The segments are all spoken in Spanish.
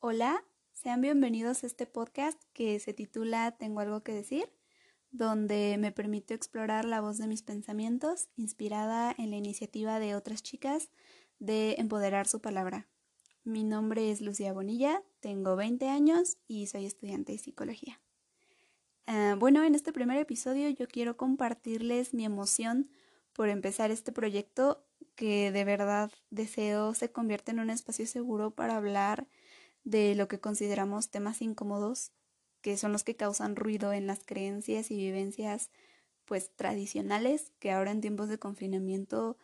Hola, sean bienvenidos a este podcast que se titula Tengo algo que decir, donde me permito explorar la voz de mis pensamientos, inspirada en la iniciativa de otras chicas de empoderar su palabra. Mi nombre es Lucía Bonilla, tengo 20 años y soy estudiante de psicología. Ah, bueno, en este primer episodio yo quiero compartirles mi emoción por empezar este proyecto que de verdad deseo se convierta en un espacio seguro para hablar de lo que consideramos temas incómodos, que son los que causan ruido en las creencias y vivencias pues tradicionales que ahora en tiempos de confinamiento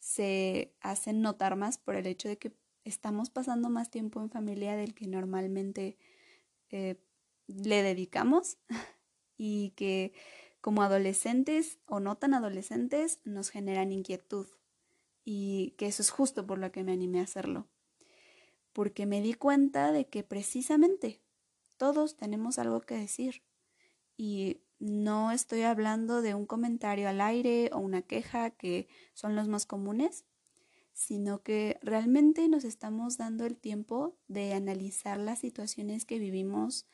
se hacen notar más por el hecho de que estamos pasando más tiempo en familia del que normalmente eh, le dedicamos y que como adolescentes o no tan adolescentes nos generan inquietud y que eso es justo por lo que me animé a hacerlo porque me di cuenta de que precisamente todos tenemos algo que decir. Y no estoy hablando de un comentario al aire o una queja, que son los más comunes, sino que realmente nos estamos dando el tiempo de analizar las situaciones que vivimos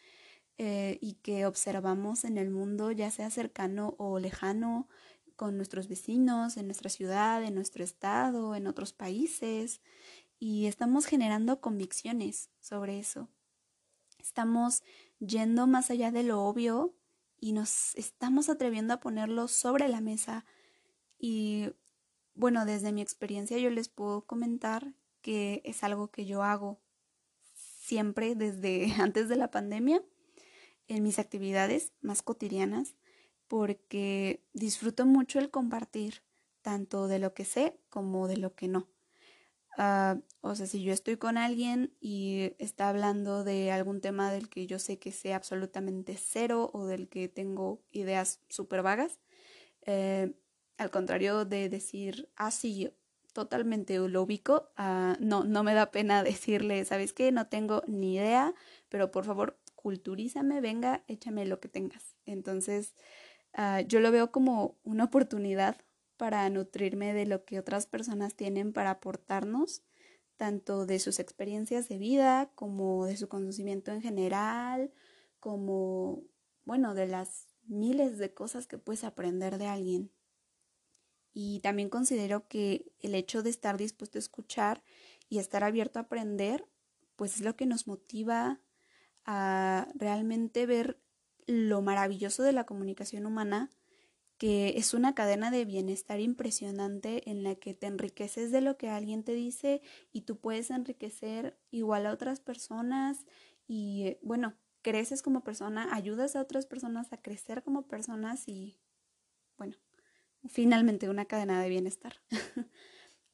eh, y que observamos en el mundo, ya sea cercano o lejano, con nuestros vecinos, en nuestra ciudad, en nuestro estado, en otros países, y estamos generando convicciones sobre eso. Estamos yendo más allá de lo obvio y nos estamos atreviendo a ponerlo sobre la mesa. Y bueno, desde mi experiencia yo les puedo comentar que es algo que yo hago siempre desde antes de la pandemia en mis actividades más cotidianas porque disfruto mucho el compartir tanto de lo que sé como de lo que no. Ah, o sea, si yo estoy con alguien y está hablando de algún tema del que yo sé que sé absolutamente cero o del que tengo ideas súper vagas, eh, al contrario de decir, ah, sí, totalmente lo ubico, ah, no, no me da pena decirle, ¿sabes qué? No tengo ni idea, pero por favor, culturízame, venga, échame lo que tengas. Entonces, ah, yo lo veo como una oportunidad para nutrirme de lo que otras personas tienen para aportarnos, tanto de sus experiencias de vida como de su conocimiento en general, como, bueno, de las miles de cosas que puedes aprender de alguien. Y también considero que el hecho de estar dispuesto a escuchar y estar abierto a aprender, pues es lo que nos motiva a realmente ver lo maravilloso de la comunicación humana que es una cadena de bienestar impresionante en la que te enriqueces de lo que alguien te dice y tú puedes enriquecer igual a otras personas y eh, bueno, creces como persona, ayudas a otras personas a crecer como personas y bueno, finalmente una cadena de bienestar.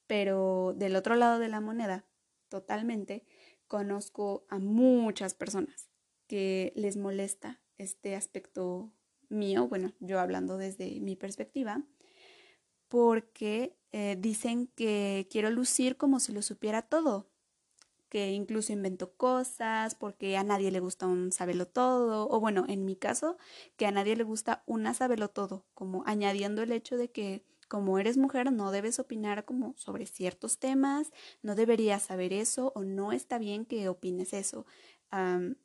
Pero del otro lado de la moneda, totalmente, conozco a muchas personas que les molesta este aspecto mío, bueno, yo hablando desde mi perspectiva, porque eh, dicen que quiero lucir como si lo supiera todo, que incluso invento cosas, porque a nadie le gusta un sabelo todo, o bueno, en mi caso, que a nadie le gusta una sabelo todo, como añadiendo el hecho de que como eres mujer no debes opinar como sobre ciertos temas, no deberías saber eso o no está bien que opines eso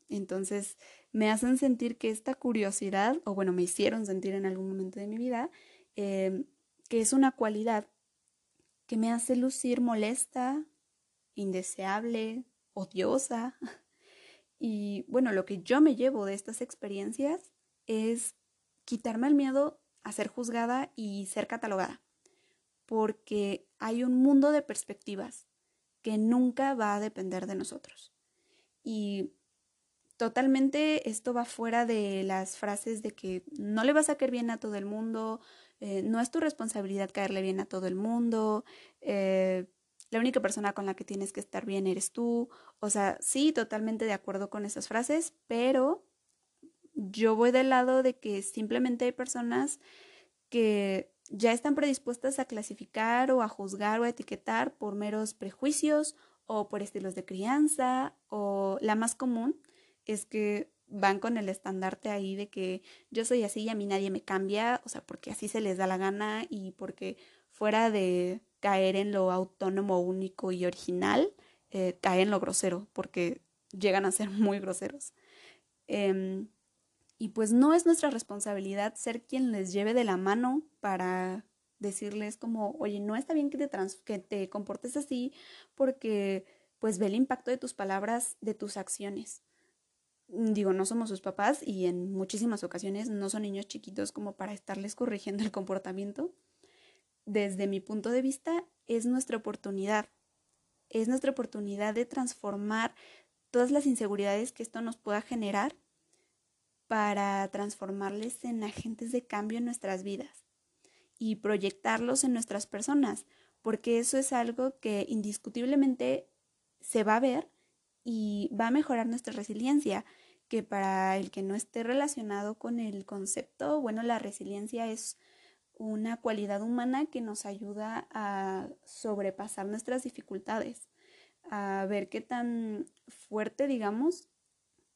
entonces me hacen sentir que esta curiosidad, o bueno, me hicieron sentir en algún momento de mi vida, em, que es una cualidad que me hace lucir molesta, indeseable, odiosa. Y bueno, lo que yo me llevo de estas experiencias es quitarme el miedo a ser juzgada y ser catalogada, porque hay un mundo de perspectivas que nunca va a depender de nosotros. Y totalmente esto va fuera de las frases de que no le vas a caer bien a todo el mundo, eh, no es tu responsabilidad caerle bien a todo el mundo, eh, la única persona con la que tienes que estar bien eres tú. O sea, sí, totalmente de acuerdo con esas frases, pero yo voy del lado de que simplemente hay personas que ya están predispuestas a clasificar o a juzgar o a etiquetar por meros prejuicios o por estilos de crianza o la más común es que van con el estandarte ahí de que yo soy así y a mí nadie me cambia, o sea, porque así se les da la gana y porque fuera de caer en lo autónomo, único y original, eh, en lo grosero, porque llegan a ser muy groseros. Em, y pues no es nuestra responsabilidad ser quien les lleve de la mano para decirles como, oye, no está bien que te, que te comportes así porque pues ve el impacto de tus palabras, de tus acciones. Digo, no somos sus papás y en muchísimas ocasiones no son niños chiquitos como para estarles corrigiendo el comportamiento. Desde mi punto de vista, es nuestra oportunidad. Es nuestra oportunidad de transformar todas las inseguridades que esto nos pueda generar para transformarles en agentes de cambio en nuestras vidas y proyectarlos en nuestras personas, porque eso es algo que indiscutiblemente se va a ver y va a mejorar nuestra resiliencia, que para el que no esté relacionado con el concepto, bueno, la resiliencia es una cualidad humana que nos ayuda a sobrepasar nuestras dificultades, a ver qué tan fuerte, digamos,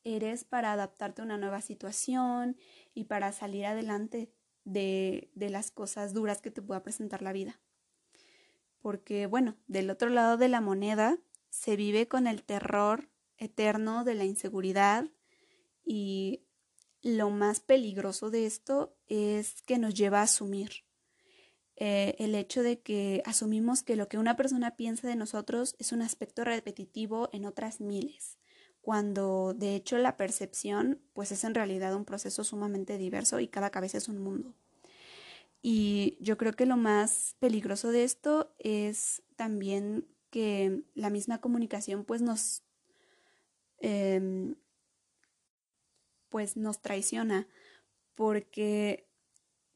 eres para adaptarte a una nueva situación y para salir adelante de, de las cosas duras que te pueda presentar la vida. Porque, bueno, del otro lado de la moneda se vive con el terror eterno de la inseguridad y lo más peligroso de esto es que nos lleva a asumir. Eh, el hecho de que asumimos que lo que una persona piensa de nosotros es un aspecto repetitivo en otras miles, cuando de hecho la percepción pues es en realidad un proceso sumamente diverso y cada cabeza es un mundo. Y yo creo que lo más peligroso de esto es también que la misma comunicación pues nos, em, pues nos traiciona, porque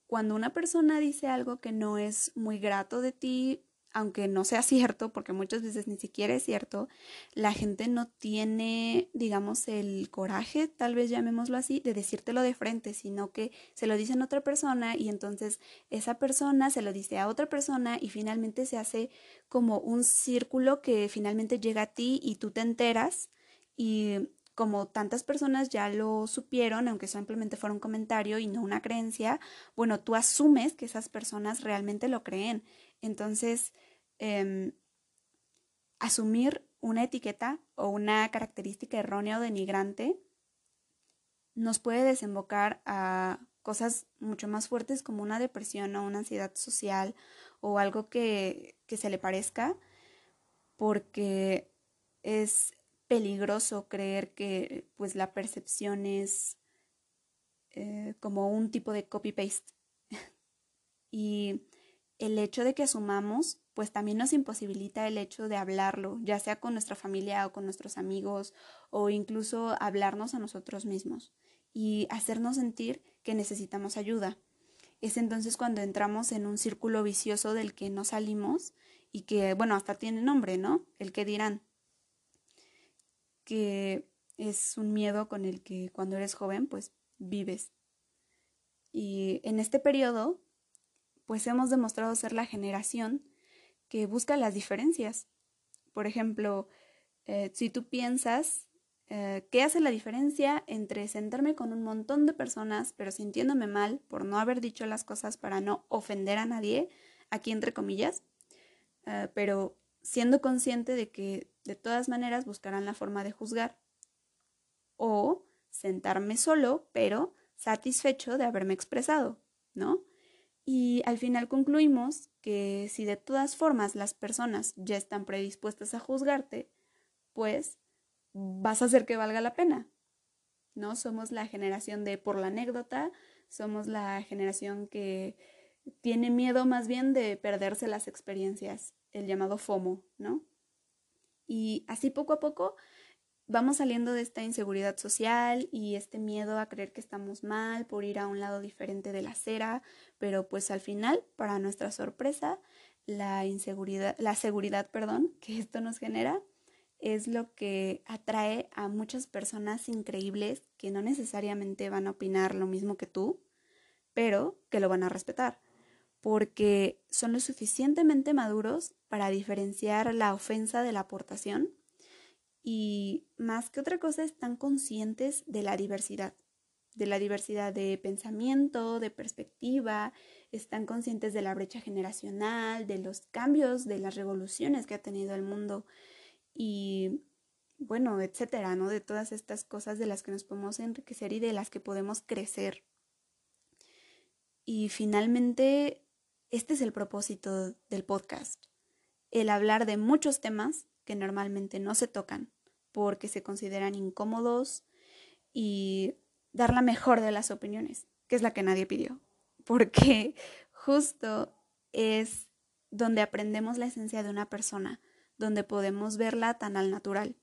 cuando una persona dice algo que no es muy grato de ti, aunque no sea cierto, porque muchas veces ni siquiera es cierto, la gente no tiene, digamos, el coraje, tal vez llamémoslo así, de decírtelo de frente, sino que se lo dicen a otra persona y entonces esa persona se lo dice a otra persona y finalmente se hace como un círculo que finalmente llega a ti y tú te enteras y como tantas personas ya lo supieron, aunque simplemente fuera un comentario y no una creencia, bueno, tú asumes que esas personas realmente lo creen. Entonces, em, asumir una etiqueta o una característica errónea o denigrante nos puede desembocar a cosas mucho más fuertes como una depresión o una ansiedad social o algo que, que se le parezca, porque es peligroso creer que pues la percepción es eh, como un tipo de copy-paste. y el hecho de que asumamos, pues también nos imposibilita el hecho de hablarlo, ya sea con nuestra familia o con nuestros amigos, o incluso hablarnos a nosotros mismos y hacernos sentir que necesitamos ayuda. Es entonces cuando entramos en un círculo vicioso del que no salimos y que, bueno, hasta tiene nombre, ¿no? El que dirán que es un miedo con el que cuando eres joven pues vives. Y en este periodo pues hemos demostrado ser la generación que busca las diferencias. Por ejemplo, eh, si tú piensas eh, qué hace la diferencia entre sentarme con un montón de personas pero sintiéndome mal por no haber dicho las cosas para no ofender a nadie, aquí entre comillas, eh, pero siendo consciente de que de todas maneras buscarán la forma de juzgar. O sentarme solo, pero satisfecho de haberme expresado, ¿no? Y al final concluimos que si de todas formas las personas ya están predispuestas a juzgarte, pues vas a hacer que valga la pena, ¿no? Somos la generación de por la anécdota, somos la generación que tiene miedo más bien de perderse las experiencias el llamado FOMO, ¿no? Y así poco a poco vamos saliendo de esta inseguridad social y este miedo a creer que estamos mal por ir a un lado diferente de la acera, pero pues al final, para nuestra sorpresa, la inseguridad, la seguridad, perdón, que esto nos genera es lo que atrae a muchas personas increíbles que no necesariamente van a opinar lo mismo que tú, pero que lo van a respetar porque son lo suficientemente maduros para diferenciar la ofensa de la aportación y más que otra cosa están conscientes de la diversidad, de la diversidad de pensamiento, de perspectiva, están conscientes de la brecha generacional, de los cambios, de las revoluciones que ha tenido el mundo y bueno, etcétera, ¿no? De todas estas cosas de las que nos podemos enriquecer y de las que podemos crecer. Y finalmente, este es el propósito del podcast, el hablar de muchos temas que normalmente no se tocan porque se consideran incómodos y dar la mejor de las opiniones, que es la que nadie pidió, porque justo es donde aprendemos la esencia de una persona, donde podemos verla tan al natural.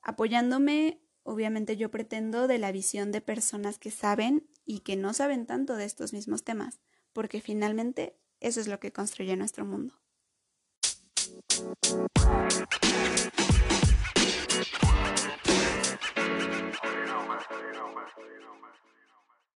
Apoyándome, obviamente yo pretendo de la visión de personas que saben y que no saben tanto de estos mismos temas, porque finalmente eso es lo que construye nuestro mundo. don't matter. It don't matter.